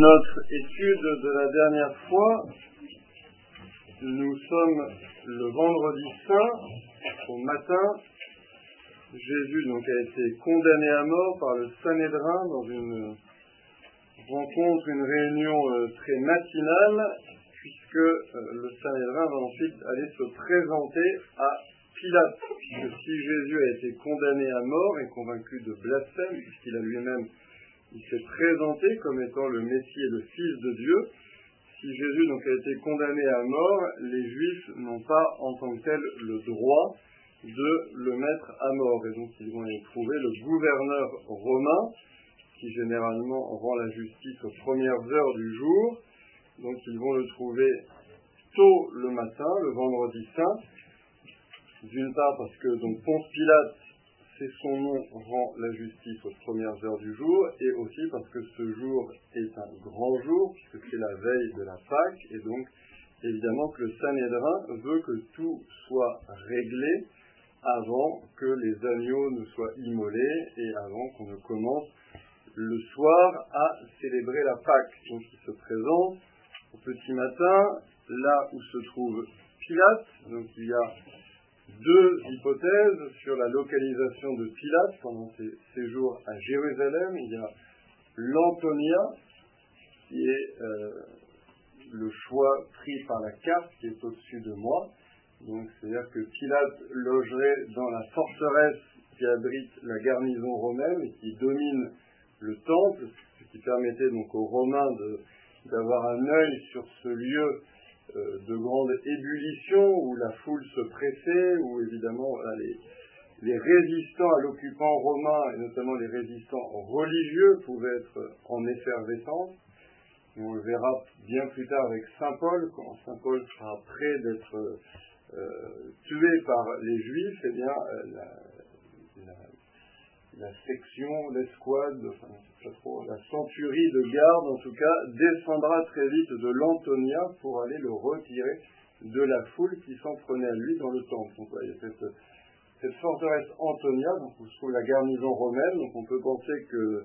notre étude de la dernière fois, nous sommes le vendredi saint, au matin. Jésus donc a été condamné à mort par le Sanhédrin dans une rencontre, une réunion euh, très matinale, puisque euh, le Sanhédrin va ensuite aller se présenter à Pilate. Puisque si Jésus a été condamné à mort et convaincu de blasphème, puisqu'il a lui-même il s'est présenté comme étant le Messie et le Fils de Dieu. Si Jésus donc a été condamné à mort, les Juifs n'ont pas en tant que tel le droit de le mettre à mort. Et donc ils vont y trouver le gouverneur romain, qui généralement rend la justice aux premières heures du jour. Donc ils vont le trouver tôt le matin, le vendredi saint. D'une part parce que donc Ponce Pilate c'est son nom rend la justice aux premières heures du jour, et aussi parce que ce jour est un grand jour, puisque c'est la veille de la Pâque, et donc évidemment que le Sanhédrin veut que tout soit réglé avant que les agneaux ne soient immolés et avant qu'on ne commence le soir à célébrer la Pâque. Donc il se présente au petit matin, là où se trouve Pilate, donc il y a deux hypothèses sur la localisation de Pilate pendant ses séjours à Jérusalem. Il y a l'Antonia, qui est euh, le choix pris par la carte qui est au-dessus de moi. Donc, c'est-à-dire que Pilate logerait dans la forteresse qui abrite la garnison romaine et qui domine le temple, ce qui permettait donc aux Romains d'avoir un œil sur ce lieu de grande ébullition où la foule se pressait, où évidemment les, résistants à l'occupant romain, et notamment les résistants religieux, pouvaient être en effervescence. on le verra bien plus tard avec Saint Paul, quand Saint Paul sera prêt d'être euh, tué par les Juifs, eh bien, euh, section, l'escouade, la centurie de garde, en tout cas, descendra très vite de l'Antonia pour aller le retirer de la foule qui s'en prenait à lui dans le temple. Donc, il y a cette, forteresse Antonia, où se trouve la garnison romaine. Donc, on peut penser que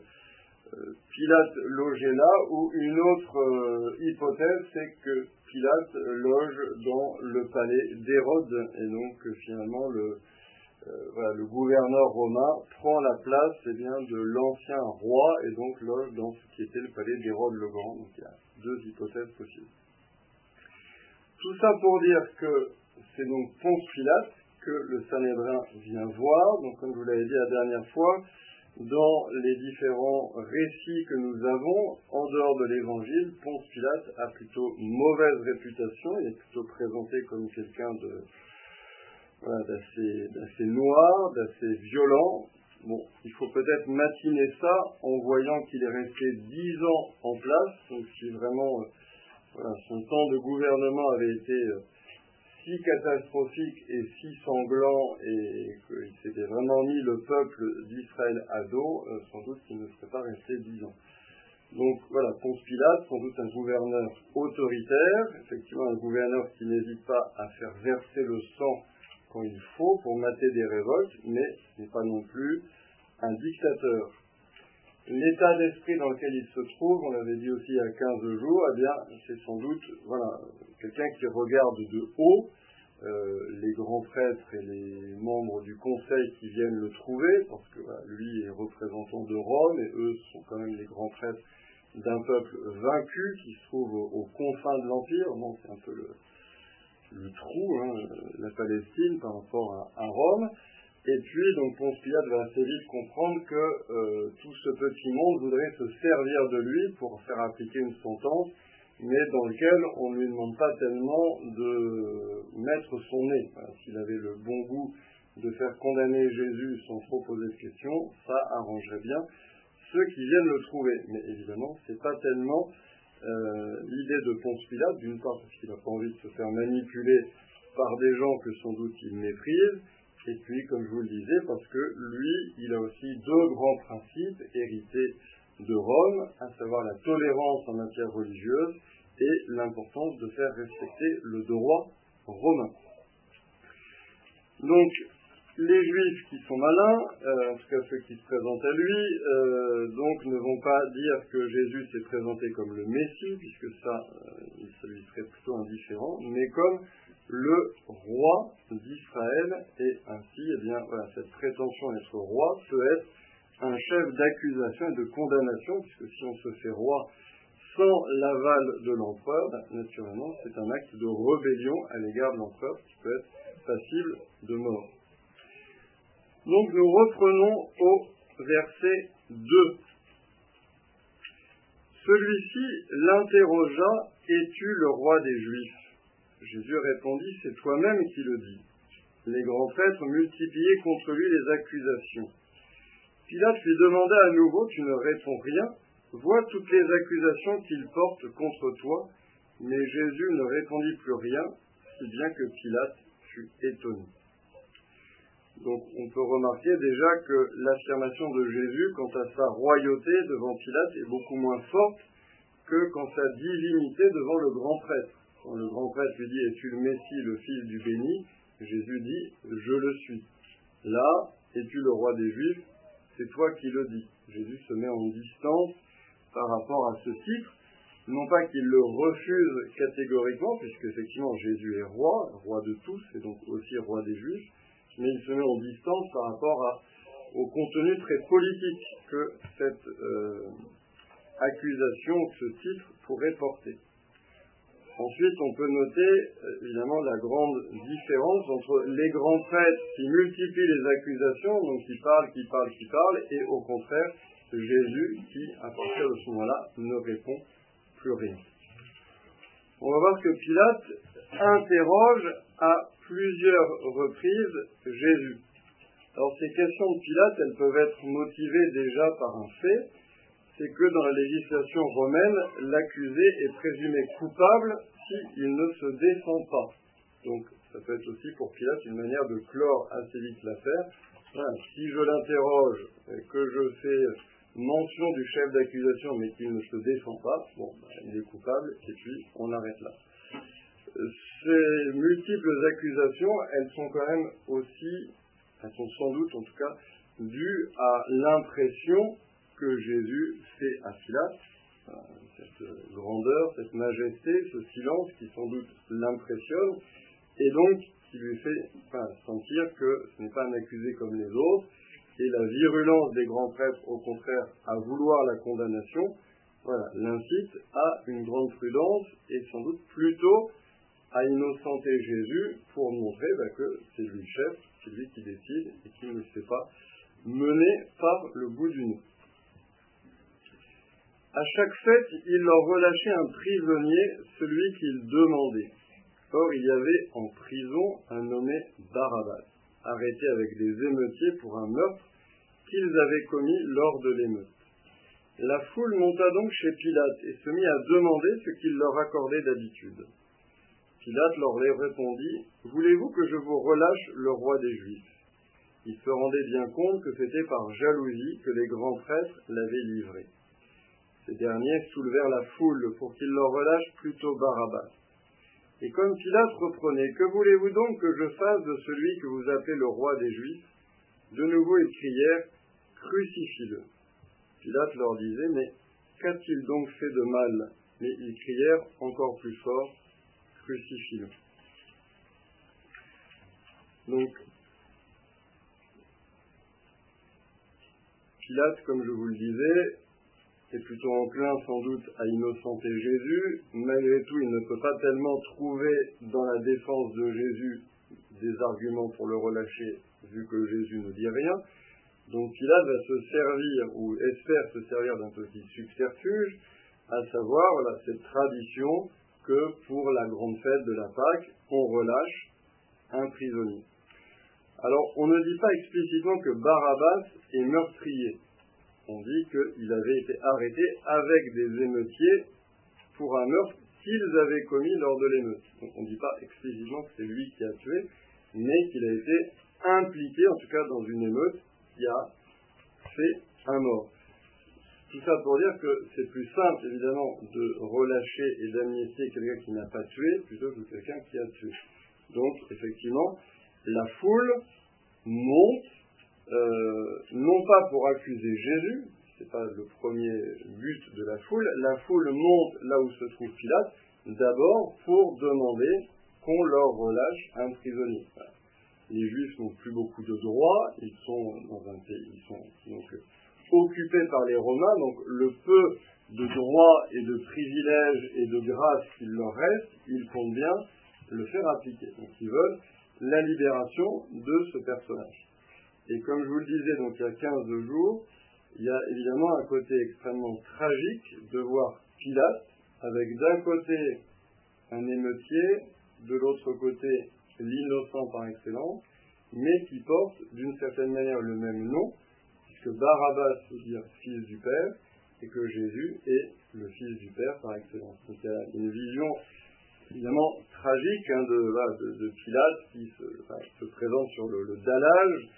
euh, Pilate logeait là, ou une autre euh, hypothèse, c'est que Pilate loge dans le palais d'Hérode, et donc finalement le, euh, le gouverneur romain prend la place eh bien, de l'ancien roi et donc loge dans ce qui était le palais d'Hérode le Grand. Donc il y a deux hypothèses possibles. Tout ça pour dire que c'est donc Ponce Pilate que le Sanhédrin vient voir. Donc comme je vous l'avais dit la dernière fois, dans les différents récits que nous avons, en dehors de l'évangile, Ponce Pilate a plutôt mauvaise réputation. Il est plutôt présenté comme quelqu'un de d'assez noir, d'assez violent. Bon, il faut peut-être matiner ça en voyant qu'il est resté dix ans en place, donc si vraiment euh, son temps de gouvernement avait été euh, si catastrophique et si sanglant et qu'il s'était vraiment mis le peuple d'Israël à dos, euh, sans doute qu'il ne serait pas resté dix ans. Donc voilà, Ponce Pilate, sans doute un gouverneur autoritaire, effectivement un gouverneur qui n'hésite pas à faire verser le sang il faut pour mater des révoltes, mais ce n'est pas non plus un dictateur. L'état d'esprit dans lequel il se trouve, on l'avait dit aussi il y a 15 jours, eh bien, c'est sans doute voilà, quelqu'un qui regarde de haut euh, les grands prêtres et les membres du conseil qui viennent le trouver, parce que lui est représentant de Rome et eux sont quand même les grands prêtres d'un peuple vaincu qui se trouve aux, confins de l'Empire. c'est un peu le, le trou, hein, la Palestine par rapport à, Rome. Et puis, donc, Ponce Pilate va assez vite comprendre que euh, tout ce petit monde voudrait se servir de lui pour faire appliquer une sentence, mais dans lequel on ne lui demande pas tellement de mettre son nez. S'il avait le bon goût de faire condamner Jésus sans trop poser de questions, ça arrangerait bien ceux qui viennent le trouver. Mais évidemment, c'est pas tellement euh, l'idée de Ponce Pilate, d'une part parce qu'il n'a pas envie de se faire manipuler par des gens que sans doute il méprise, et puis, comme je vous le disais, parce que lui, il a aussi deux grands principes hérités de Rome, à savoir la tolérance en matière religieuse et l'importance de faire respecter le droit romain. Donc, les juifs qui sont malins, euh, en tout cas ceux qui se présentent à lui, euh, donc ne vont pas dire que Jésus s'est présenté comme le Messie, puisque ça, euh, ça lui serait plutôt indifférent, mais comme le roi d'Israël, et ainsi, eh bien, voilà, cette prétention d'être roi peut être un chef d'accusation et de condamnation, puisque si on se fait roi sans l'aval de l'empereur, ben, naturellement, c'est un acte de rébellion à l'égard de l'empereur qui peut être passible de mort. Donc nous reprenons au verset 2. Celui-ci l'interrogea, Es-tu le roi des Juifs? Jésus répondit, C'est toi-même qui le dis. Les grands prêtres multipliaient contre lui les accusations. Pilate lui demanda à nouveau, Tu ne réponds rien? Vois toutes les accusations qu'il porte contre toi. Mais Jésus ne répondit plus rien, si bien que Pilate fut étonné. Donc on peut remarquer déjà que l'affirmation de Jésus quant à sa royauté devant Pilate est beaucoup moins forte que quant à sa divinité devant le grand prêtre. Quand le grand prêtre lui dit Es-tu le Messie, le Fils du béni? Jésus dit Je le suis. Là, es-tu le roi des Juifs? C'est toi qui le dis. Jésus se met en distance par rapport à ce titre. Non pas qu'il le refuse catégoriquement, puisque effectivement Jésus est roi, roi de tous, et donc aussi roi des Juifs, mais il se met en distance par rapport au contenu très politique que cette euh, accusation, ce titre pourrait porter. Ensuite, on peut noter euh, évidemment la grande différence entre les grands prêtres qui multiplient les accusations, donc qui parlent, qui parlent, qui parlent, et au contraire Jésus qui, à partir de ce moment-là, ne répond plus rien. On va voir que Pilate interroge à plusieurs reprises Jésus. Alors ces questions de Pilate, elles peuvent être motivées déjà par un fait, c'est que dans la législation romaine, l'accusé est présumé coupable s'il ne se défend pas. Donc ça peut être aussi pour Pilate une manière de clore assez vite l'affaire. si je l'interroge et que je fais mention du chef d'accusation mais qu'il ne se défend pas, bon, ben, il est coupable et puis on arrête là ces multiples accusations, elles sont quand même aussi, elles sont sans doute en tout cas, dues à l'impression que Jésus fait à Pilate, euh, cette grandeur, cette majesté, ce silence qui sans doute l'impressionne, et donc qui lui fait sentir que ce n'est pas un accusé comme les autres, et la virulence des grands prêtres, au contraire, à vouloir la condamnation, voilà, l'incite à une grande prudence et sans doute plutôt à innocenter Jésus pour montrer bah, que c'est lui le chef, c'est lui qui décide et qui ne se fait pas mener par le bout du nez. À chaque fête, il leur relâchait un prisonnier, celui qu'il demandait. Or, il y avait en prison un nommé Barabbas, arrêté avec des émeutiers pour un meurtre qu'ils avaient commis lors de l'émeute. La foule monta donc chez Pilate et se mit à demander ce qu'il leur accordait d'habitude. Pilate leur répondit Voulez-vous que je vous relâche le roi des Juifs? Ils se rendaient bien compte que c'était par jalousie que les grands prêtres l'avaient livré. Ces derniers soulevèrent la foule pour qu'il leur relâche plutôt Barabbas. Et comme Pilate reprenait Que voulez-vous donc que je fasse de celui que vous appelez le roi des Juifs? De nouveau ils crièrent Crucifie-le. Pilate leur disait Mais qu'a-t-il donc fait de mal? Mais ils crièrent encore plus fort Donc, Pilate, comme je vous le disais, est plutôt enclin sans doute à innocenter Jésus. Malgré tout, il ne peut pas tellement trouver dans la défense de Jésus des arguments pour le relâcher, vu que Jésus ne dit rien. Donc Pilate va se servir, ou espère se servir d'un petit subterfuge, à savoir cette tradition que pour la grande fête de la Pâque, on relâche un prisonnier. Alors, on ne dit pas explicitement que Barabbas est meurtrier. On dit qu'il avait été arrêté avec des émeutiers pour un meurtre qu'ils avaient commis lors de l'émeute. On ne dit pas explicitement que c'est lui qui a tué, mais qu'il a été impliqué, en tout cas dans une émeute, qui a fait un mort. Tout ça pour dire que c'est plus simple, évidemment, de relâcher et d'amnistier quelqu'un qui n'a pas tué plutôt que quelqu'un qui a tué. Donc, effectivement, la foule monte, non pas pour accuser Jésus, c'est pas le premier but de la foule, la foule monte là où se trouve Pilate, d'abord pour demander qu'on leur relâche un prisonnier. Les Juifs n'ont plus beaucoup de droits, ils sont dans un pays, ils sont donc occupés par les Romains, donc le peu de droits et de privilèges et de grâces qu'il leur reste, ils comptent bien le faire appliquer. Donc ils veulent la libération de ce personnage. Et comme je vous le disais, donc il y a 15 jours, il y a évidemment un côté extrêmement tragique de voir Pilate avec d'un côté un émeutier, de l'autre côté l'innocent par excellence, mais qui porte d'une certaine manière le même nom, puisque Barabbas veut dire fils du Père, et que Jésus est le fils du Père par excellence. Donc il y a une vision évidemment tragique hein, de, Pilate qui se, présente sur le, dallage,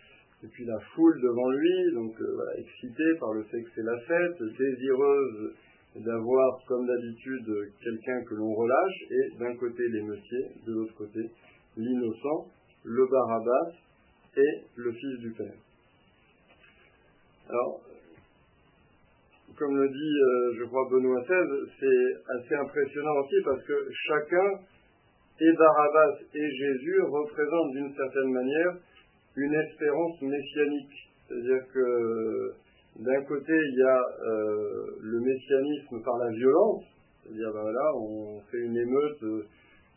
et puis la foule devant lui, donc euh, excitée par le fait que c'est la fête, désireuse d'avoir, comme d'habitude, quelqu'un que l'on relâche, et d'un côté l'émeutier, de l'autre côté l'innocent, le Barabbas et le Fils du Père. Alors, comme le dit, euh, je crois, Benoît XVI, c'est assez impressionnant aussi parce que chacun, et Barabbas et Jésus, représentent d'une certaine manière une espérance messianique. C'est-à-dire que d'un côté, il y a euh, le messianisme par la violence, c'est-à-dire, ben voilà, on fait une émeute, euh,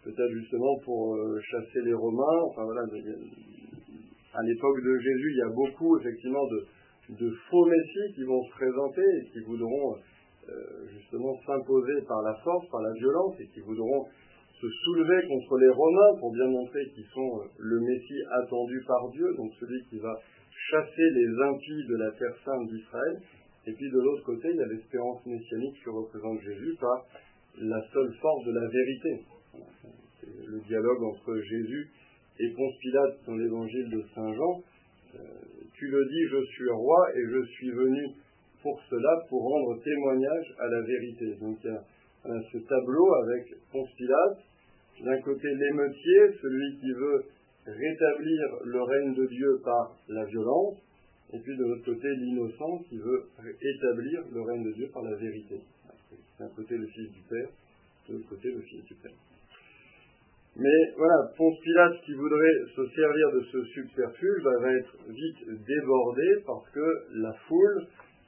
peut-être justement pour chasser les Romains, enfin voilà, à l'époque de Jésus, il y a beaucoup, effectivement, de, de faux messies qui vont se présenter et qui voudront justement s'imposer par la force, par la violence, et qui voudront se soulever contre les Romains pour bien montrer qu'ils sont le Messie attendu par Dieu, donc celui qui va chasser les impies de la terre sainte d'Israël. Et puis de l'autre côté, il y a l'espérance messianique que représente Jésus par la seule force de la vérité. Le dialogue entre Jésus et Ponce Pilate dans l'évangile de Saint Jean. Euh, tu le dis, je suis roi et je suis venu pour cela, pour rendre témoignage à la vérité. Donc il y a ce tableau avec Ponce d'un côté l'émeutier, celui qui veut rétablir le règne de Dieu par la violence, et puis de l'autre côté l'innocent qui veut établir le règne de Dieu par la vérité. D'un côté le Fils du Père, de l'autre côté le Fils du Père. Mais voilà, Ponce Pilate qui voudrait se servir de ce subterfuge va être vite débordé parce que la foule,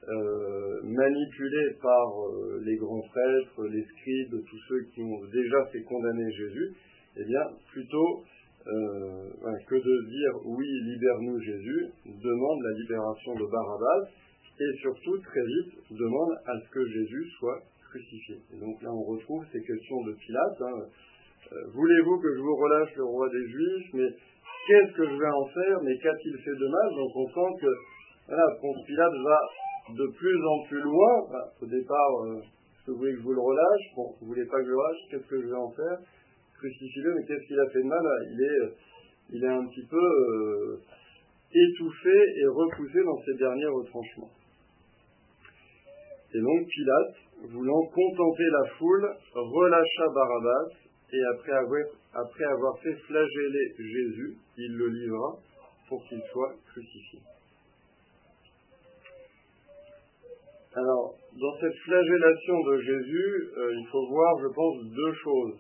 euh, manipulée par euh, les grands prêtres, les scribes, tous ceux qui ont déjà fait condamner Jésus, eh bien, plutôt euh, que de dire oui, libère-nous Jésus, demande la libération de Barabbas et surtout très vite demande à ce que Jésus soit crucifié. Et donc là on retrouve ces questions de Pilate. Hein. Euh, voulez-vous que je vous relâche le roi des Juifs Mais qu'est-ce que je vais en faire Mais qu'a-t-il fait de mal Donc on sent que voilà, Pilate va de plus en plus loin. au départ, euh, vous voulez que je vous le relâche? Bon, vous voulez pas que je le relâche Qu'est-ce que je vais en faire? Crucifie-le, mais qu'est-ce qu'il a fait de mal? Il est, il est un petit peu euh, étouffé et repoussé dans ses derniers retranchements. Et donc Pilate, voulant contenter la foule, relâcha Barabbas, et après avoir, après avoir fait flageller Jésus, il le livra pour qu'il soit crucifié. Alors, dans cette flagellation de Jésus, euh, il faut voir, je pense, deux choses.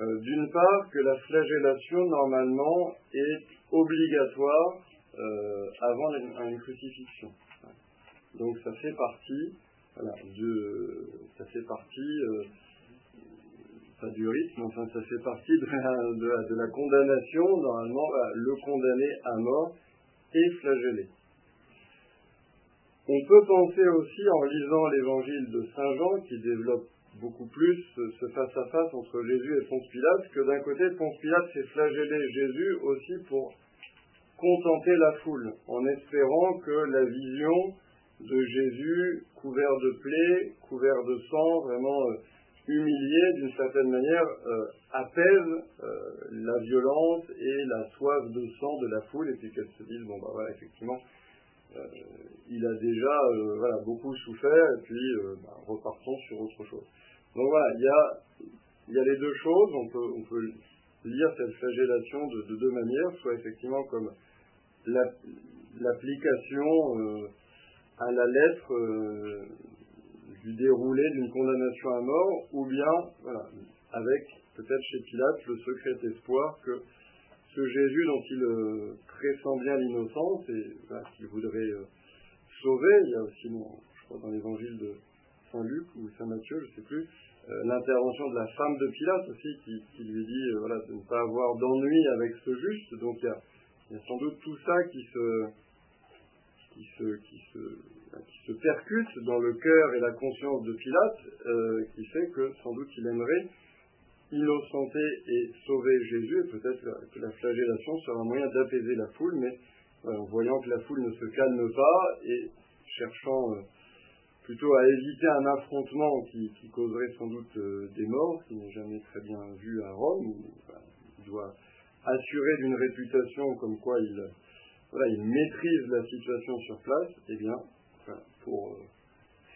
Euh, d'une part, que la flagellation, normalement, est obligatoire euh, avant une, crucifixion. Donc ça fait partie, de, ça fait partie, pas du rythme, enfin ça fait partie de la, de la condamnation, normalement, le condamné à mort est flagellé. On peut penser aussi, en lisant l'évangile de Saint Jean, qui développe beaucoup plus ce face-à-face entre Jésus et Ponce Pilate, que d'un côté, Ponce Pilate s'est flagellé Jésus aussi pour contenter la foule, en espérant que la vision de Jésus, couvert de plaies, couvert de sang, vraiment euh, humilié d'une certaine manière, euh, apaise euh, la violence et la soif de sang de la foule, et puis qu'elle se dise, bon bah voilà, effectivement, il a déjà voilà, beaucoup souffert, et puis bah, repartons sur autre chose. Donc voilà, il y a, il y a les deux choses. On peut, on peut lire cette flagellation de, deux manières, soit effectivement comme l'application euh, à la lettre euh, du déroulé d'une condamnation à mort, ou bien, avec peut-être chez Pilate le secret espoir que ce Jésus dont il euh, pressent bien l'innocence et qu'il voudrait sauver, il y a aussi, je crois, dans l'évangile de Saint Luc ou Saint Matthieu, je ne sais plus, l'intervention de la femme de Pilate aussi qui, lui dit voilà, de ne pas avoir d'ennui avec ce juste. Donc il y a, sans doute tout ça qui se, qui se, qui se percute dans le cœur et la conscience de Pilate, euh, qui fait que sans doute il aimerait innocenter et sauver Jésus, et peut-être que la flagellation sera un moyen d'apaiser la foule, mais en voyant que la foule ne se calme pas et cherchant euh, plutôt à éviter un affrontement qui, causerait sans doute euh, des morts, qui n'est jamais très bien vu à Rome, où il doit assuré d'une réputation comme quoi il, il maîtrise la situation sur place, eh bien, pour euh,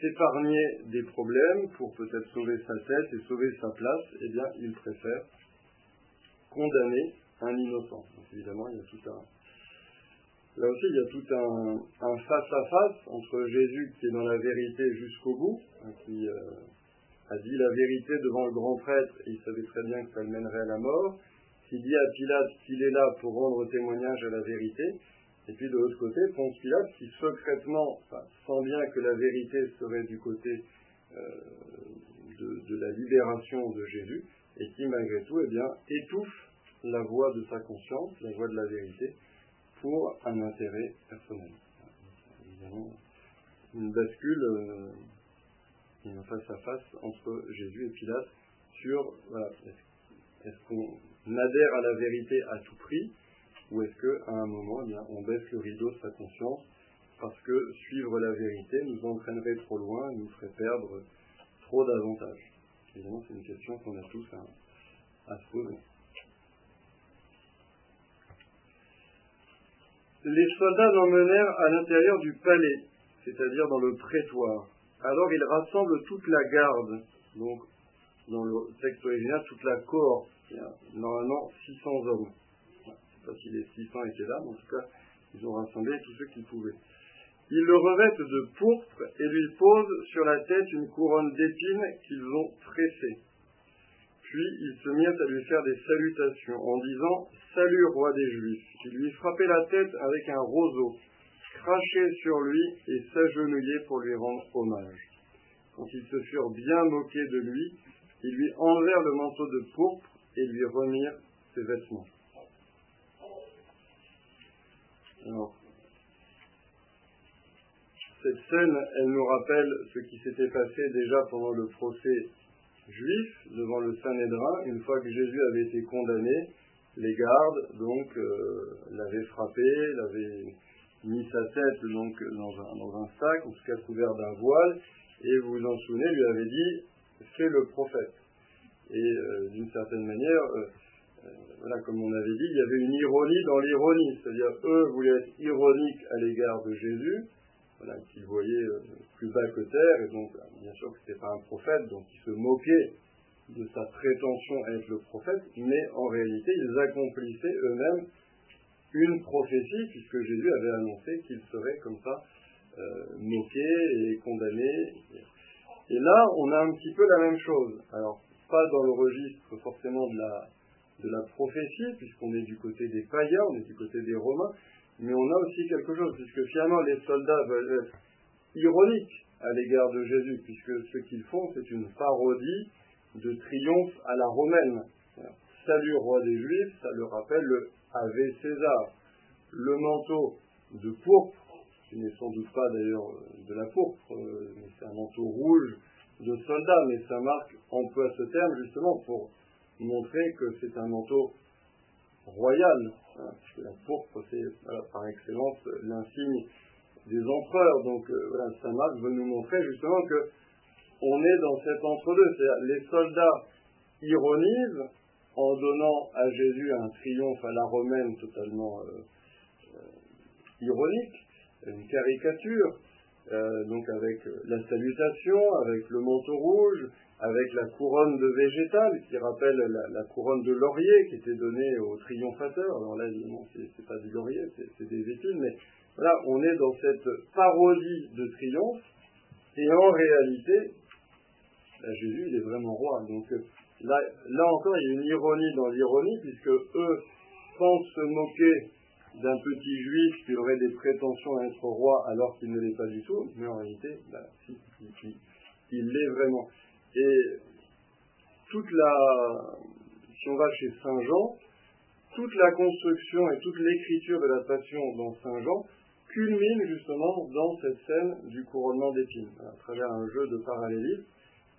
s'épargner des problèmes, pour peut-être sauver sa tête et sauver sa place, eh bien, il préfère condamner un innocent. Donc, évidemment, il y a tout un. Là aussi, il y a tout un face-à-face entre Jésus qui est dans la vérité jusqu'au bout, hein, qui euh, a dit la vérité devant le grand prêtre, et il savait très bien que ça le mènerait à la mort, qui dit à Pilate qu'il est là pour rendre témoignage à la vérité, et puis de l'autre côté, Ponce Pilate qui secrètement sent bien que la vérité serait du côté euh, de, la libération de Jésus, et qui malgré tout eh bien, étouffe la voix de sa conscience, la voix de la vérité, pour un intérêt personnel. Évidemment, une bascule, euh, une face à face entre Jésus et Pilate sur est-ce qu'on adhère à la vérité à tout prix ou est-ce qu'à un moment, eh on baisse le rideau de sa conscience parce que suivre la vérité nous entraînerait trop loin, nous ferait perdre trop d'avantages? Évidemment, c'est une question qu'on a tous à, se poser. Les soldats l'emmenèrent à l'intérieur du palais, c'est-à-dire dans le prétoire. Alors ils rassemblent toute la garde, donc dans le texte original, toute la cohorte normalement 600 hommes. Pas si les 600 étaient là, mais en tout cas, ils ont rassemblé tous ceux qu'ils pouvaient. Ils le revêtent de pourpre et lui posent sur la tête une couronne d'épines qu'ils ont tressée. Puis ils se mirent à lui faire des salutations en disant Salut, roi des Juifs. Ils lui frappaient la tête avec un roseau, crachaient sur lui et s'agenouillaient pour lui rendre hommage. Quand ils se furent bien moqués de lui, ils lui enlevèrent le manteau de pourpre et lui remirent ses vêtements. Alors, cette scène, elle nous rappelle ce qui s'était passé déjà pendant le procès juif devant le Saint-Nédrin, une fois que Jésus avait été condamné, les gardes donc euh, l'avaient frappé, l'avaient mis sa tête donc dans un, sac, en tout cas couvert d'un voile, et vous vous en souvenez, lui avait dit c'est le prophète. Et euh, d'une certaine manière, euh, voilà, comme on avait dit, il y avait une ironie dans l'ironie. C'est-à-dire, eux voulaient être ironiques à l'égard de Jésus, qu'ils voyaient plus bas que terre, et donc, bien sûr que ce n'était pas un prophète, donc ils se moquaient de sa prétention à être le prophète, mais en réalité, ils accomplissaient eux-mêmes une prophétie, puisque Jésus avait annoncé qu'il serait comme ça moqué et condamné. Et là, on a un petit peu la même chose. Alors, pas dans le registre forcément de la, de la prophétie, puisqu'on est du côté des païens, on est du côté des Romains, mais on a aussi quelque chose, puisque finalement les soldats veulent être ironiques à l'égard de Jésus, puisque ce qu'ils font, c'est une parodie de triomphe à la romaine. Salut roi des Juifs, ça leur rappelle le Ave César. Le manteau de pourpre, qui n'est sans doute pas d'ailleurs de la pourpre, euh, mais c'est un manteau rouge de soldats, mais ça marque emploie ce terme justement pour montrer que c'est un manteau royal. Hein, la pourpre, c'est par excellence l'insigne des empereurs. Donc euh, voilà, Marc veut nous montrer justement que on est dans cet entre-deux. C'est-à-dire les soldats ironisent en donnant à Jésus un triomphe à la romaine totalement euh, euh, ironique, une caricature, euh, donc avec la salutation, avec le manteau rouge, avec la couronne de végétal qui rappelle la, couronne de laurier qui était donnée aux triomphateurs. Alors là, évidemment, c'est pas du laurier, c'est des épines, mais voilà, on est dans cette parodie de triomphe, et en réalité, ben, Jésus, il est vraiment roi. Donc là, là encore, il y a une ironie dans l'ironie, puisque eux pensent se moquer d'un petit juif qui aurait des prétentions à être roi alors qu'il ne l'est pas du tout, mais en réalité, ben, il l'est vraiment. Et toute la, si on va chez Saint Jean, toute la construction et toute l'écriture de la passion dans Saint Jean culmine justement dans cette scène du couronnement d'épines, à travers un jeu de parallélisme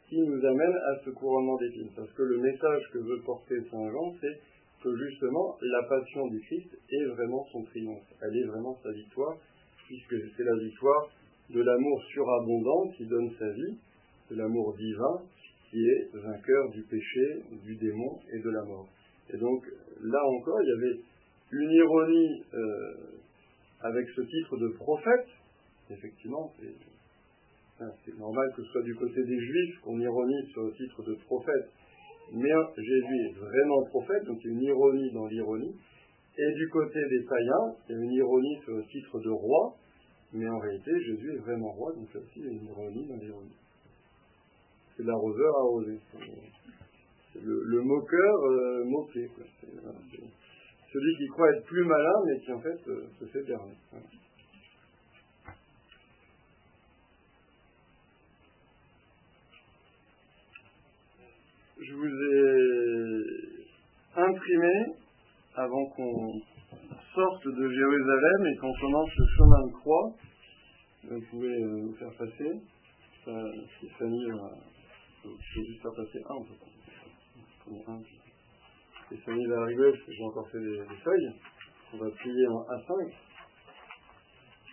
qui nous amène à ce couronnement d'épines. Parce que le message que veut porter Saint Jean, c'est que justement la passion du Christ est vraiment son triomphe, elle est vraiment sa victoire, puisque c'est la victoire de l'amour surabondant qui donne sa vie, c'est l'amour divin qui est vainqueur du péché, du démon et de la mort. Et donc là encore, il y avait une ironie euh, avec ce titre de prophète. Effectivement, c'est normal que ce soit du côté des juifs qu'on ironise sur le titre de prophète. Mais Jésus est vraiment prophète, donc il y a une ironie dans l'ironie. Et du côté des païens, il y a une ironie sur le titre de roi, mais en réalité, Jésus est vraiment roi, donc là aussi, il y a une ironie dans l'ironie c'est l'arroseur arrosé. C'est le, moqueur euh, moqué. celui qui croit être plus malin, mais qui en fait euh, se fait berner. Je vous ai imprimé, avant qu'on sorte de Jérusalem et qu'on commence le chemin de croix, vous pouvez euh, vous faire passer. Ça, Stéphanie je vais juste faire passer un, un. Et ça va arriver parce que j'ai encore fait des, feuilles. On va plier en A5.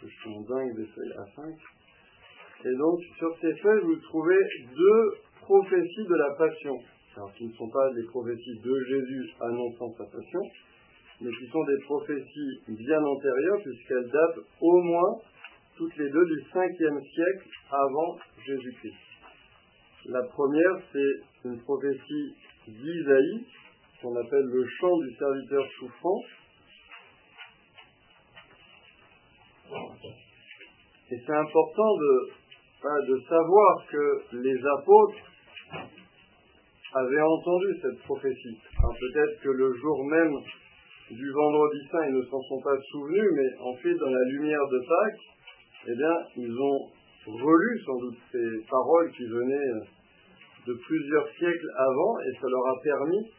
Je suis en dingue des feuilles A5. Et donc, sur ces feuilles, vous trouvez deux prophéties de la passion. Alors, qui ne sont pas les prophéties de Jésus annonçant sa passion, mais qui sont des prophéties bien antérieures, puisqu'elles datent au moins toutes les deux du 5e siècle avant Jésus-Christ. La première, c'est une prophétie d'Isaïe, qu'on appelle le chant du serviteur souffrant. Et c'est important de, savoir que les apôtres avaient entendu cette prophétie. peut-être que le jour même du vendredi saint, ils ne s'en sont pas souvenus, mais ensuite, dans la lumière de Pâques, eh bien, ils ont relu sans doute ces paroles qui venaient de plusieurs siècles avant et ça leur a permis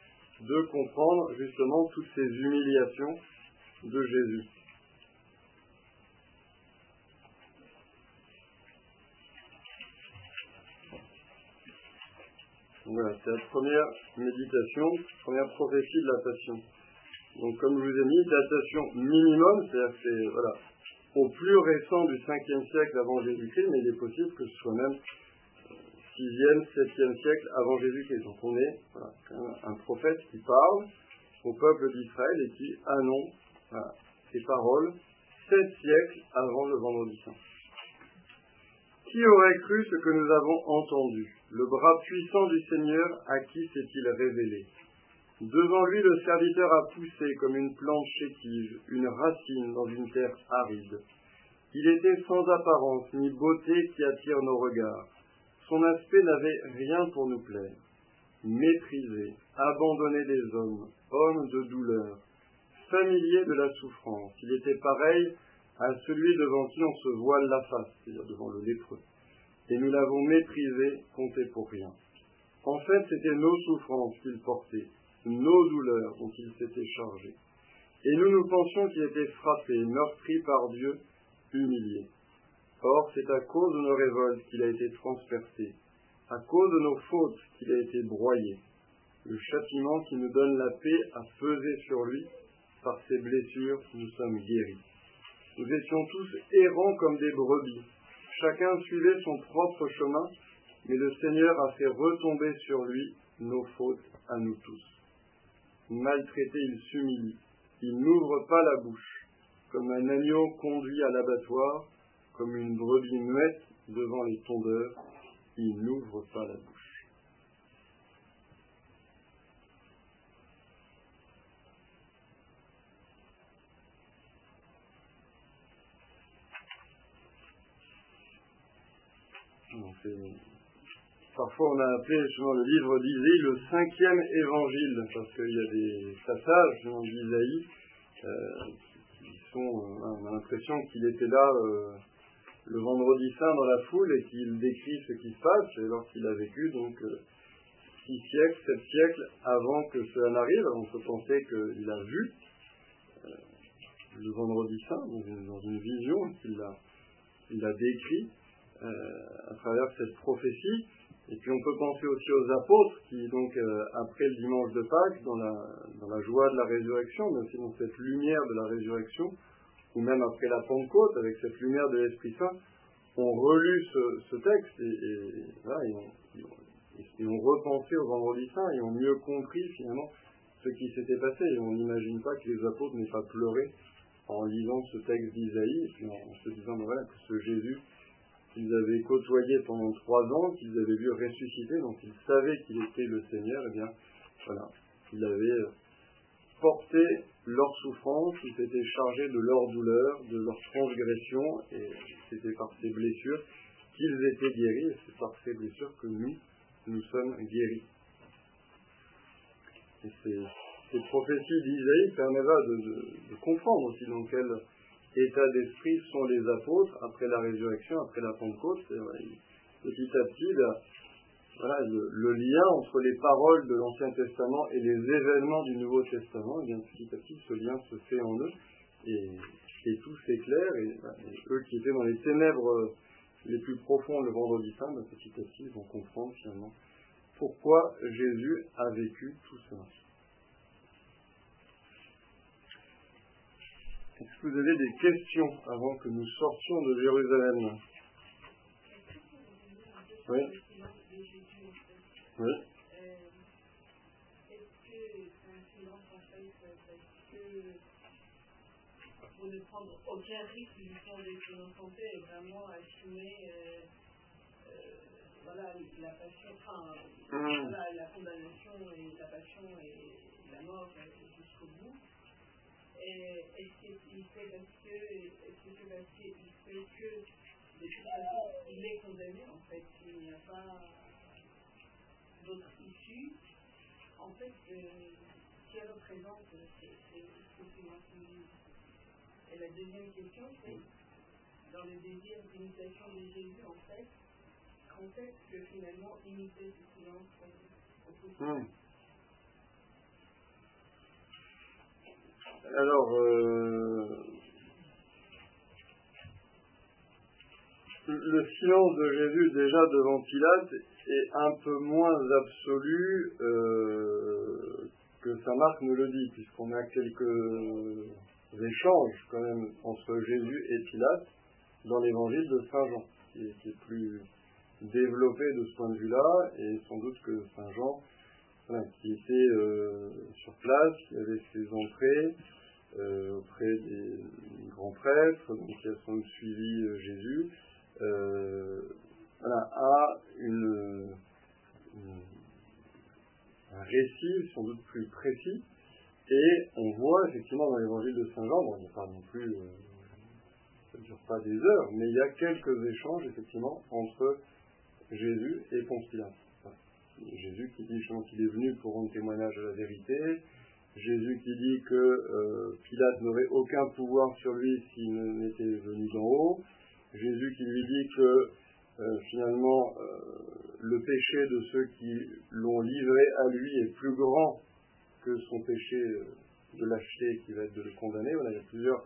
de comprendre justement toutes ces humiliations de Jésus. Voilà, c'est la première méditation, première prophétie de la passion. Donc comme je vous ai mis, datation minimum, c'est-à-dire c'est voilà, au plus récent du 5e siècle avant Jésus-Christ, mais il est possible que ce soit même 6e, 7e siècle avant Jésus-Christ. Donc on est un prophète qui parle au peuple d'Israël et qui annonce ses paroles sept siècles avant le vendredi saint. Qui aurait cru ce que nous avons entendu? Le bras puissant du Seigneur, à qui s'est-il révélé? Devant lui, le serviteur a poussé comme une plante chétive, une racine dans une terre aride. Il était sans apparence ni beauté qui attire nos regards. Son aspect n'avait rien pour nous plaire. Méprisé, abandonné des hommes, homme de douleur, familier de la souffrance, il était pareil à celui devant qui on se voile la face, c'est-à-dire devant le lépreux. Et nous l'avons méprisé, compté pour rien. En fait, c'était nos souffrances qu'il portait, nos douleurs dont il s'était chargé. Et nous nous pensions qu'il était frappé, meurtri par Dieu, humilié. Or, c'est à cause de nos révoltes qu'il a été transpercé, à cause de nos fautes qu'il a été broyé. Le châtiment qui nous donne la paix a pesé sur lui, par ses blessures nous sommes guéris. Nous étions tous errants comme des brebis, chacun suivait son propre chemin, mais le Seigneur a fait retomber sur lui nos fautes à nous tous. Maltraité, il s'humilie, il n'ouvre pas la bouche, comme un agneau conduit à l'abattoir, comme une brebis muette devant les tondeurs, il n'ouvre pas la bouche. Euh, parfois, on a appelé souvent le livre d'Isaïe le cinquième évangile, parce qu'il y a des passages d'Isaïe euh, qui sont, euh, on a l'impression qu'il était là le vendredi saint dans la foule et qu'il décrit ce qui se passe, et lorsqu'il a vécu donc six siècles, sept siècles avant que cela n'arrive, on peut penser qu'il a vu le vendredi saint dans une, vision qu'il a, il a décrit à travers cette prophétie. Et puis on peut penser aussi aux apôtres qui, donc, euh, après le dimanche de Pâques, dans la, dans la joie de la résurrection, mais aussi dans cette lumière de la résurrection, ou même après la Pentecôte, avec cette lumière de l'Esprit Saint, ont relu ce, texte et, ont, repensé au vendredi saint et ont mieux compris finalement ce qui s'était passé. Et on n'imagine pas que les apôtres n'aient pas pleuré en lisant ce texte d'Isaïe, puis en, se disant voilà, que ce Jésus qu'ils avaient côtoyé pendant trois ans, qu'ils avaient vu ressusciter, donc ils savaient qu'il était le Seigneur, et eh bien voilà, il avait porté leur souffrance, il s'était chargé de leur douleur, de leur transgression, et c'était par ces blessures qu'ils étaient guéris, et c'est par ces blessures que nous, nous sommes guéris. Et ces, prophéties d'Isaïe permettent de, de, comprendre aussi dans quel état d'esprit sont les apôtres après la résurrection, après la Pentecôte. Petit à petit, voilà, le, lien entre les paroles de l'Ancien Testament et les événements du Nouveau Testament, eh bien, petit à petit, ce lien se fait en eux et, tout s'éclaire. Et, et, eux qui étaient dans les ténèbres les plus profonds le vendredi saint, ben, petit à petit, vont comprendre finalement pourquoi Jésus a vécu tout cela. Est-ce que vous avez des questions avant que nous sortions de Jérusalem? Oui. Oui. pour ne prendre aucun risque du fond de son santé et vraiment assumer euh, euh, voilà, la passion, enfin, mmh. la condamnation et la passion et la mort jusqu'au bout. Est-ce qu'il fait parce que, est-ce que c'est parce qu'il fait que, de toute façon, il est condamné, en fait, il n'y a pas d'autre issue En fait, euh, qui représente ces sentiments Et la deuxième question, c'est, dans le désir d'imitation de Jésus, en fait, quand est-ce que finalement imiter ce silence au alors, euh, le silence de Jésus déjà devant Pilate est un peu moins absolu euh, que Saint Marc ne le dit, puisqu'on a quelques échanges quand même entre Jésus et Pilate dans l'évangile de Saint Jean, qui est, plus développé de ce point de vue-là, et sans doute que Saint Jean, qui était euh, sur place, qui avait ses entrées, euh, auprès des grands prêtres, donc qui ont suivi euh, Jésus, euh, a un récit sans doute plus précis. Et on voit effectivement dans l'évangile de Saint Jean, bon, il n'y a pas non plus, ça ne dure pas des heures, mais il y a quelques échanges effectivement entre Jésus et Ponce Pilate. Jésus qui dit qu'il est venu pour rendre témoignage de la vérité, Jésus qui dit que euh, Pilate n'aurait aucun pouvoir sur lui s'il n'était venu d'en haut. Jésus qui lui dit que euh, finalement euh, le péché de ceux qui l'ont livré à lui est plus grand que son péché de lâcheté qui va être de le condamner. Voilà, il, y a plusieurs,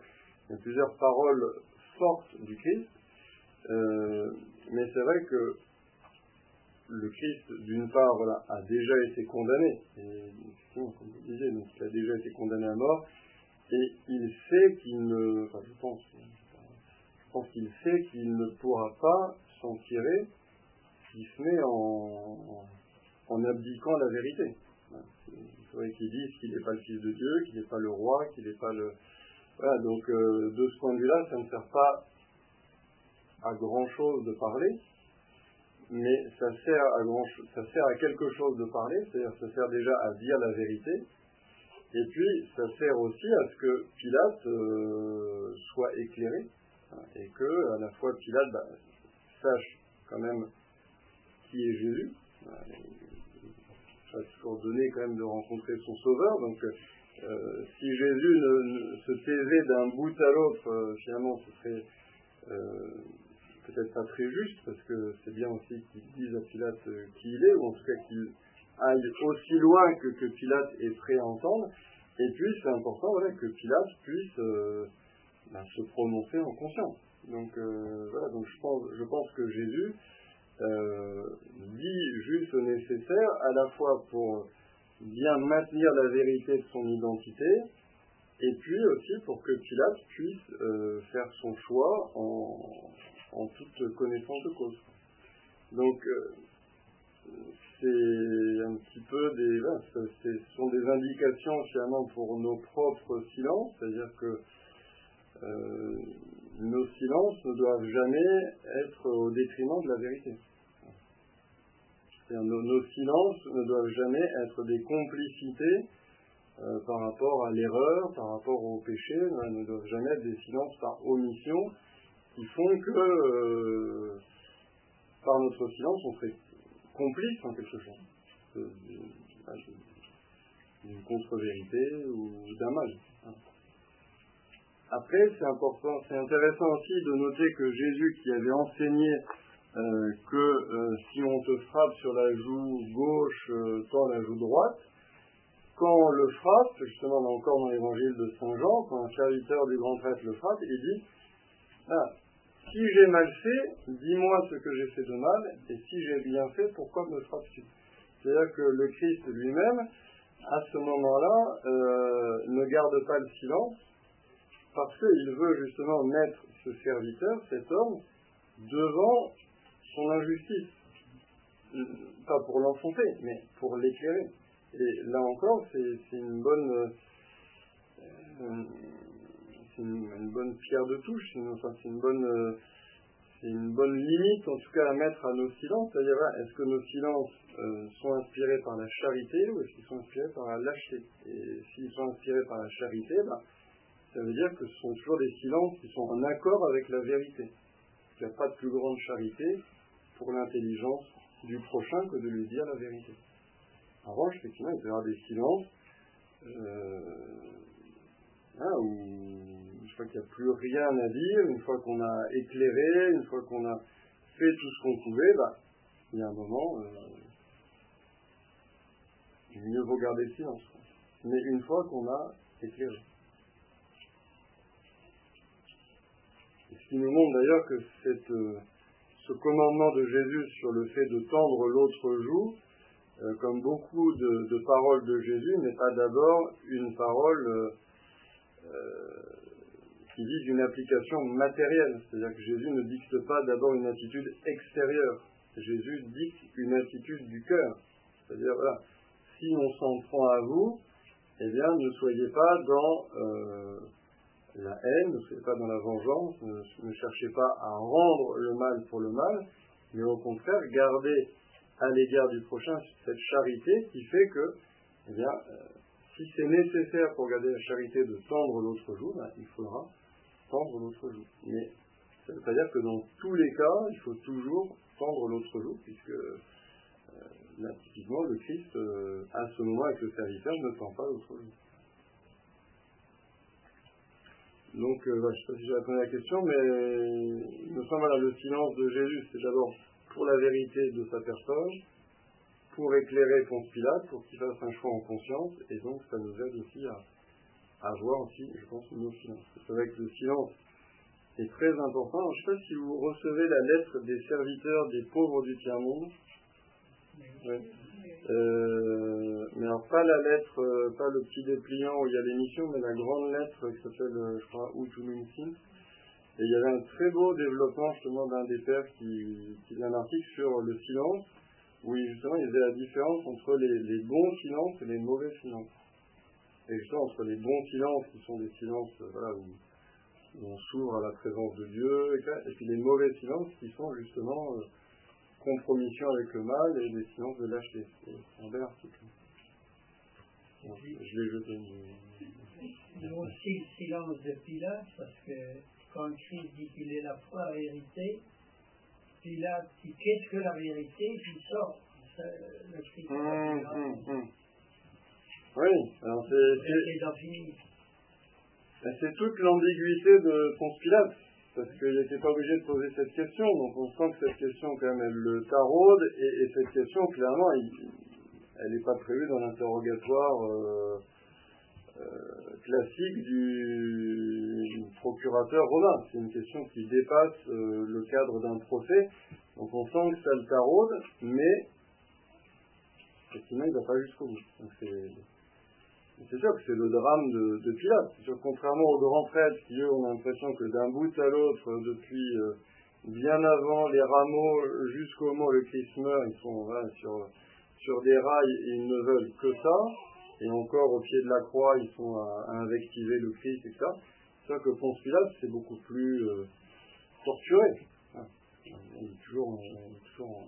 plusieurs paroles fortes du Christ. mais c'est vrai que le Christ, d'une part, voilà, a déjà été condamné, et comme vous disiez, donc il a déjà été condamné à mort, et il sait qu'il ne, enfin je pense, pense qu'il sait qu'il ne pourra pas s'en tirer, si ce n'est en, abdiquant la vérité. Il faudrait qu'il dise qu'il n'est pas le Fils de Dieu, qu'il n'est pas le roi, qu'il n'est pas le... Voilà, donc euh, de ce point de vue-là, ça ne sert pas à grand-chose de parler, mais ça sert à grand, ça sert à quelque chose de parler, c'est-à-dire ça sert déjà à dire la vérité, et puis ça sert aussi à ce que Pilate euh, soit éclairé, et que à la fois Pilate bah, sache quand même qui est Jésus. A toujours donné quand même de rencontrer son sauveur. Donc euh, si Jésus ne, se taisait d'un bout à l'autre, finalement, ce serait peut-être pas très juste, parce que c'est bien aussi qu'il dise à Pilate qui il est, ou en tout cas qu'il aille aussi loin que, que Pilate est prêt à entendre. Et puis, c'est important voilà, que Pilate puisse euh, ben, se prononcer en conscience. Donc, euh, voilà, donc je pense, que Jésus euh, dit juste nécessaire à la fois pour bien maintenir la vérité de son identité, et puis aussi pour que Pilate puisse faire son choix en toute connaissance de cause. Donc, c'est un petit peu des, ce sont des indications finalement pour nos propres silences, c'est-à-dire que euh, nos silences ne doivent jamais être au détriment de la vérité. Nos, nos, silences ne doivent jamais être des complicités euh, par rapport à l'erreur, par rapport au péché, ne doivent jamais être des silences par omission qui font que euh, par notre silence on serait complice en quelque chose d'une contre-vérité ou d'un mal. Après, c'est important, c'est intéressant aussi de noter que Jésus, qui avait enseigné euh, que euh, si on te frappe sur la joue gauche, euh, la joue droite, quand on le frappe, justement encore dans l'évangile de Saint Jean, quand un serviteur du grand prêtre le frappe, il dit ah, si j'ai mal fait, dis-moi ce que j'ai fait de mal, et si j'ai bien fait, pourquoi me frappes-tu? C'est-à-dire que le Christ lui-même, à ce moment-là, euh, ne garde pas le silence, parce qu'il veut justement mettre ce serviteur, cet homme, devant son injustice. Pas pour l'enfoncer, mais pour l'éclairer. Et là encore, c'est une bonne... Euh, une, bonne pierre de touche, c'est une bonne, euh, une bonne limite en tout cas à mettre à nos silences, c'est-à-dire est-ce que nos silences euh, sont inspirés par la charité ou est-ce qu'ils sont inspirés par la lâcheté? Et s'ils sont inspirés par la charité, bah, ça veut dire que ce sont toujours des silences qui sont en accord avec la vérité. Il n'y a pas de plus grande charité pour l'intelligence du prochain que de lui dire la vérité. En revanche, effectivement, il y avoir des silences euh, hein, où qu'il n'y a plus rien à dire, une fois qu'on a éclairé, une fois qu'on a fait tout ce qu'on pouvait, bah, il y a un moment, euh, mieux vaut garder le silence. Mais une fois qu'on a éclairé. Qui nous montre d'ailleurs que euh, ce commandement de Jésus sur le fait de tendre l'autre joue, euh, comme beaucoup de, paroles de Jésus, n'est pas d'abord une parole qui vise une application matérielle. C'est-à-dire que Jésus ne dicte pas d'abord une attitude extérieure. Jésus dicte une attitude du cœur. C'est-à-dire, voilà, si on s'en prend à vous, eh bien, ne soyez pas dans euh, la haine, ne soyez pas dans la vengeance, ne, cherchez pas à rendre le mal pour le mal, mais au contraire, gardez à l'égard du prochain cette charité qui fait que, eh bien, euh, si c'est nécessaire pour garder la charité de tendre l'autre jour, ben, il faudra tendre l'autre joue. Mais ça ne veut pas dire que dans tous les cas, il faut toujours tendre l'autre joue, puisque euh, là, typiquement, le Christ, euh, à ce moment avec le serviteur, ne tend pas l'autre joue. Donc, euh, bah, je ne sais pas si j'ai répondu à la question, mais il me semble, voilà, le silence de Jésus, c'est d'abord pour la vérité de sa personne, pour éclairer Ponce Pilate, pour qu'il fasse un choix en conscience, et donc ça nous aide aussi à, avoir aussi, je pense, nos silences. C'est vrai que le silence est très important. je ne sais pas si vous recevez la lettre des serviteurs des pauvres du tiers-monde. Euh, mais alors pas la lettre, euh, pas le petit dépliant où il y a l'émission, mais la grande lettre qui s'appelle, euh, je crois, Utuminsin. Et il y avait un très beau développement justement d'un des pères qui, qui faisait un article sur le silence, où justement il y avait la différence entre les, bons silences et les mauvais silences et justement entre les bons silences qui sont des silences euh, où, on s'ouvre à la présence de Dieu, et, puis les mauvais silences qui sont justement compromission avec le mal et des silences de lâcheté. C'est un bel article. je l'ai jeté. Il y a aussi le silence de Pilate, parce que quand Christ dit qu'il est la foi, la vérité, Pilate dit qu'est-ce que la vérité, qui sort le Christ. Hum, hum, hum. Oui, alors c'est. C'est toute l'ambiguïté de Ponce Pilate, parce qu'il n'était pas obligé de poser cette question, donc on sent que cette question, quand même, elle le taraude, et, cette question, clairement, elle n'est pas prévue dans l'interrogatoire euh, euh, classique du, procurateur romain. C'est une question qui dépasse euh, le cadre d'un procès, donc on sent que ça le taraude, mais sinon il ne va pas jusqu'au bout. C'est sûr que c'est le drame de, Pilate. Sûr, contrairement aux grands prêtres qui, eux, ont l'impression que d'un bout à l'autre, depuis euh, bien avant les rameaux jusqu'au moment où le Christ meurt, ils sont sur, des rails et ils ne veulent que ça. Et encore au pied de la croix, ils sont à, invectiver le Christ, etc. C'est sûr que Ponce Pilate, c'est beaucoup plus euh, torturé. Il est toujours, toujours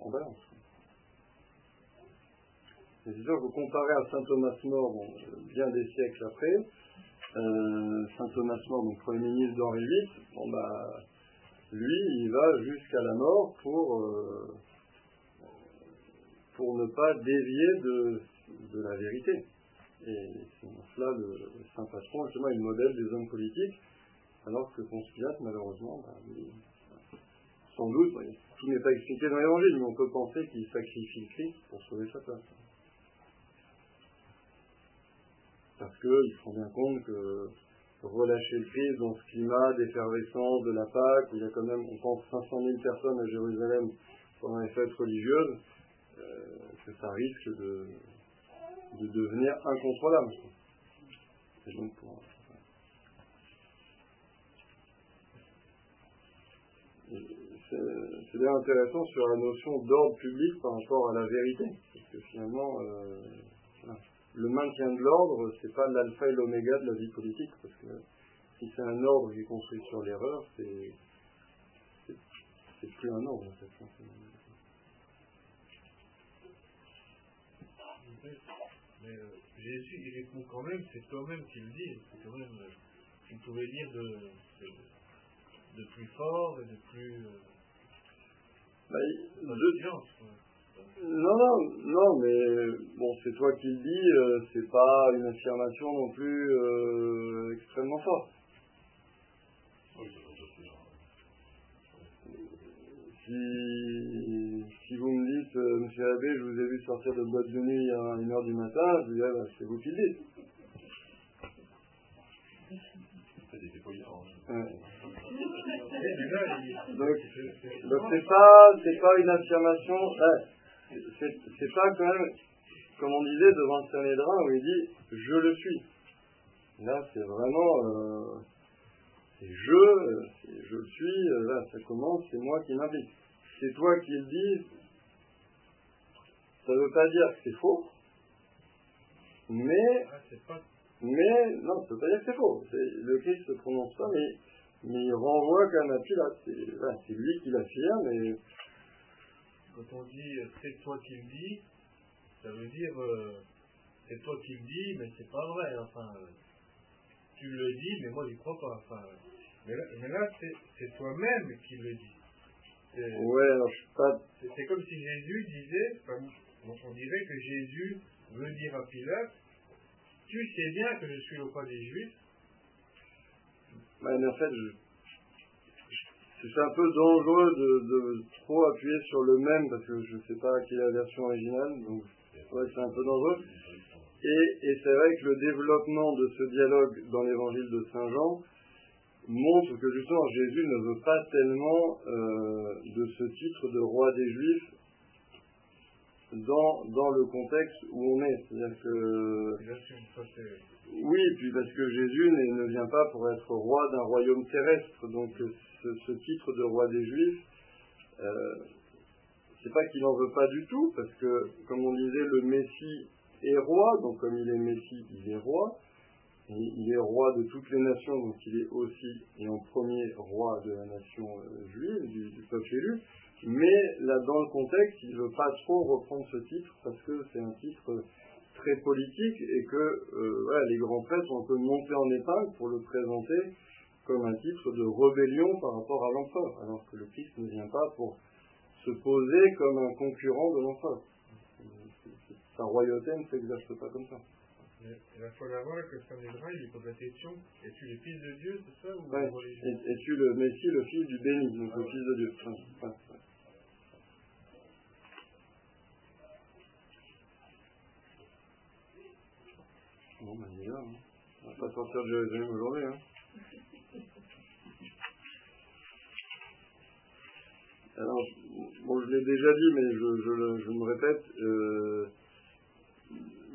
en balance. C'est sûr que vous comparez à saint Thomas More, bien des siècles après, euh, saint Thomas More, donc premier ministre d'Henri VIII, bah, lui, il va jusqu'à la mort pour, euh, pour ne pas dévier de, la vérité. Et c'est cela le, saint patron, justement, est le modèle des hommes politiques, alors que Ponce malheureusement, bah, sans doute, tout n'est pas expliqué dans l'évangile, mais on peut penser qu'il sacrifie Christ pour sauver sa place. Parce qu'ils se rendent bien compte que relâcher le Christ dans ce climat d'effervescence de la Pâque, où il y a quand même, on pense, 500 000 personnes à Jérusalem pendant les fêtes religieuses, euh, que ça risque de, de devenir incontrôlable. c'est bien intéressant sur la notion d'ordre public par rapport à la vérité, parce que finalement, euh, le maintien de l'ordre, c'est pas l'alpha et l'oméga de la vie politique, parce que si c'est un ordre qui est construit sur l'erreur, c'est, c'est, plus un ordre en fait. Mais euh, Jésus, il répond quand même, c'est toi-même qui le dis, c'est quand même, euh, tu pouvais dire de, de, plus fort et de plus. Euh, bah, non, non, non, mais bon, c'est toi qui le dis, euh, c'est pas une affirmation non plus euh, extrêmement forte. Si, si vous me dites, euh, monsieur Abbé, je vous ai vu sortir de boîte de nuit à 1h du matin, je vous dirais, bah, c'est vous qui le dites. Donc, donc c'est pas, c'est pas une affirmation c'est pas quand même, comme on disait devant le Sanhédrin, où il dit je le suis. Là, c'est vraiment euh, je, je le suis, euh, là, ça commence, c'est moi qui m'implique. C'est toi qui le dis, ça ne veut pas dire que c'est faux, mais, ah, mais, non, ça ne veut pas dire que c'est faux. Le Christ se prononce pas, mais, mais il renvoie quand même à Pilate. C'est lui qui l'affirme, et quand on dit euh, c'est toi qui le dis, ça veut dire euh, c'est toi qui le dis, mais c'est pas vrai. Enfin, euh, tu le dis, mais moi j'y crois pas. Enfin, mais là, c'est toi-même qui le dis. Ouais, alors je suis pas. C'est comme si Jésus disait, on dirait que Jésus veut dire à Pilate, tu sais bien que je suis le roi des Juifs. Ouais, mais en fait, je, c'est un peu dangereux de, trop appuyer sur le même parce que je ne sais pas quelle est la version originale, donc c'est un peu dangereux. Et, c'est vrai que le développement de ce dialogue dans l'évangile de Saint Jean montre que justement Jésus ne veut pas tellement euh, de ce titre de roi des Juifs dans, dans le contexte où on est. C'est-à-dire que. Oui, puis parce que Jésus ne vient pas pour être roi d'un royaume terrestre. Donc ce, titre de roi des Juifs, euh, c'est pas qu'il n'en veut pas du tout, parce que, comme on disait, le Messie est roi, donc comme il est Messie, il est roi. il est roi de toutes les nations, donc il est aussi et en premier roi de la nation euh, juive, du, peuple élu. Mais là, dans le contexte, il ne veut pas trop reprendre ce titre parce que c'est un titre très politique et que euh, les grands prêtres ont un peu monté en épingle pour le présenter comme un titre de rébellion par rapport à l'empereur, alors que le Christ ne vient pas pour se poser comme un concurrent de l'empereur. Sa royauté ne s'exerce pas comme ça. La fois d'avant, que Sanhédrin, il pose la question es-tu le fils de Dieu, c'est ça ou ouais. Es-tu le Messie, le fils du béni, donc le fils de Dieu. Ben. Hein. On va pas sortir de Jérusalem aujourd'hui. Hein. Alors, bon, je l'ai déjà dit, mais je, me répète. Euh,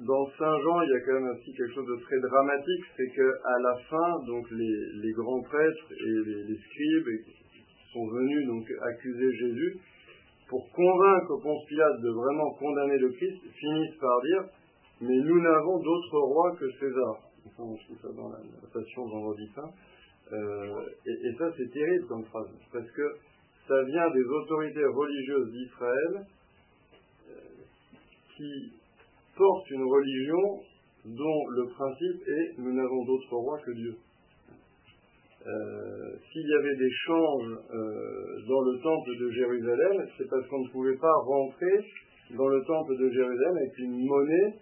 dans Saint Jean, il y a quand même aussi quelque chose de très dramatique, c'est qu'à la fin, donc les, grands prêtres et les, scribes sont venus donc accuser Jésus pour convaincre Ponce Pilate de vraiment condamner le Christ, finissent par dire mais nous n'avons d'autre roi que César. On trouve ça dans la, la Passion vendredi saint. Euh, et, et, ça, c'est terrible comme phrase, parce que ça vient des autorités religieuses d'Israël euh, qui portent une religion dont le principe est nous n'avons d'autre roi que Dieu. Euh, S'il y avait des changes euh, dans le temple de Jérusalem, c'est parce qu'on ne pouvait pas rentrer dans le temple de Jérusalem avec une monnaie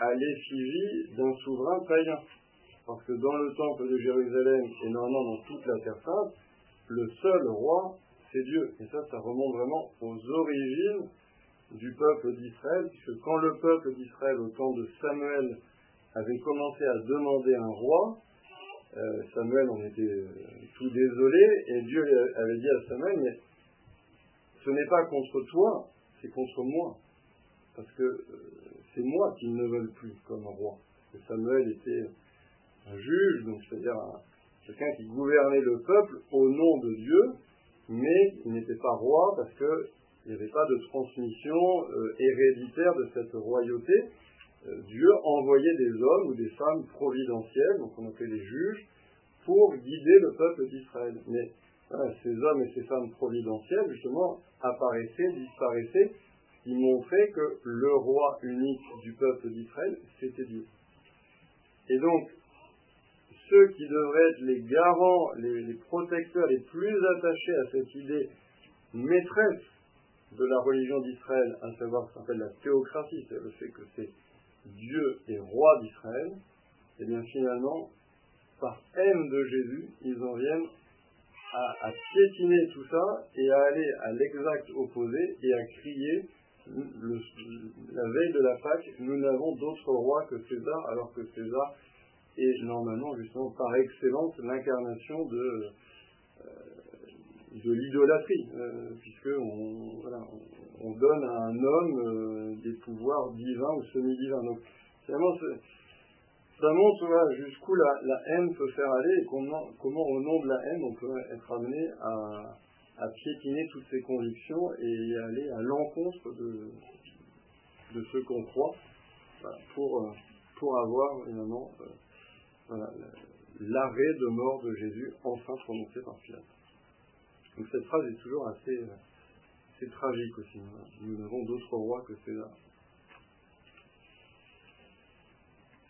à l'effigie d'un souverain païen. Parce que dans le temple de Jérusalem et normalement dans toute la Terre sainte, le seul roi, c'est Dieu. Et ça, ça remonte vraiment aux origines du peuple d'Israël, puisque quand le peuple d'Israël, au temps de Samuel, avait commencé à demander un roi, euh, Samuel en était euh, tout désolé, et Dieu avait dit à Samuel, mais ce n'est pas contre toi, c'est contre moi. Parce que euh, c'est moi qu'ils ne veulent plus comme roi. Samuel était un juge, donc c'est-à-dire quelqu'un qui gouvernait le peuple au nom de Dieu, mais il n'était pas roi parce qu'il n'y avait pas de transmission euh, héréditaire de cette royauté. Euh, Dieu envoyait des hommes ou des femmes providentielles, donc on appelait les juges, pour guider le peuple d'Israël. Mais ces hommes et ces femmes providentielles, justement, apparaissaient, disparaissaient, qui montrait que le roi unique du peuple d'Israël, c'était Dieu. Et donc, ceux qui devraient être les garants, les, protecteurs les plus attachés à cette idée maîtresse de la religion d'Israël, à savoir ce qu'on appelle la théocratie, c'est le fait que c'est Dieu et roi d'Israël, et eh bien finalement, par haine de Jésus, ils en viennent à piétiner tout ça et à aller à l'exact opposé et à crier la veille de la Pâque, nous n'avons d'autre roi que César, alors que César est normalement, justement, par excellence, l'incarnation de, euh, l'idolâtrie, euh, puisque on, donne à un homme euh, des pouvoirs divins ou semi-divins. Donc, finalement, ça montre voilà, jusqu'où la, haine peut faire aller et comment, au nom de la haine, on peut être amené à à piétiner toutes ses convictions et aller à l'encontre de, ce qu'on croit voilà, pour, euh, pour avoir évidemment euh, l'arrêt de mort de Jésus enfin prononcé par Pilate. Donc cette phrase est toujours assez, euh, tragique aussi. Voilà. Nous n'avons d'autre roi que César.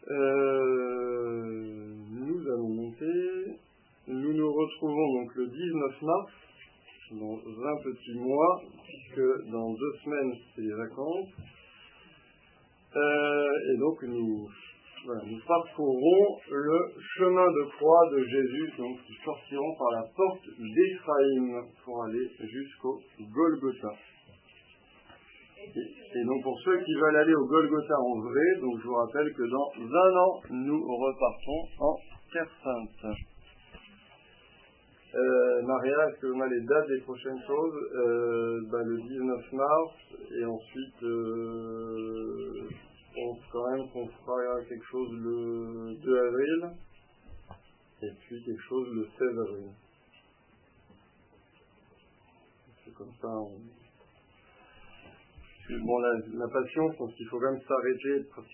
Euh, nous allons monter. Nous nous retrouvons donc le 19 mars dans un petit mois, puisque dans deux semaines, c'est les vacances. Euh, et donc, nous, parcourrons le chemin de croix de Jésus, donc nous sortirons par la porte d'Éphraïm pour aller jusqu'au Golgotha. Et, et, donc pour ceux qui veulent aller au Golgotha en vrai, donc je vous rappelle que dans un an, nous repartons en Terre Sainte. Euh, Maria, est-ce que vous avez les dates des prochaines choses euh, bah, Le 19 mars, et ensuite, euh, je pense quand même qu'on fera quelque chose le 2 avril, et puis quelque chose le 16 avril. C'est comme ça. On... Bon, la, la passion, je pense qu'il faut quand même s'arrêter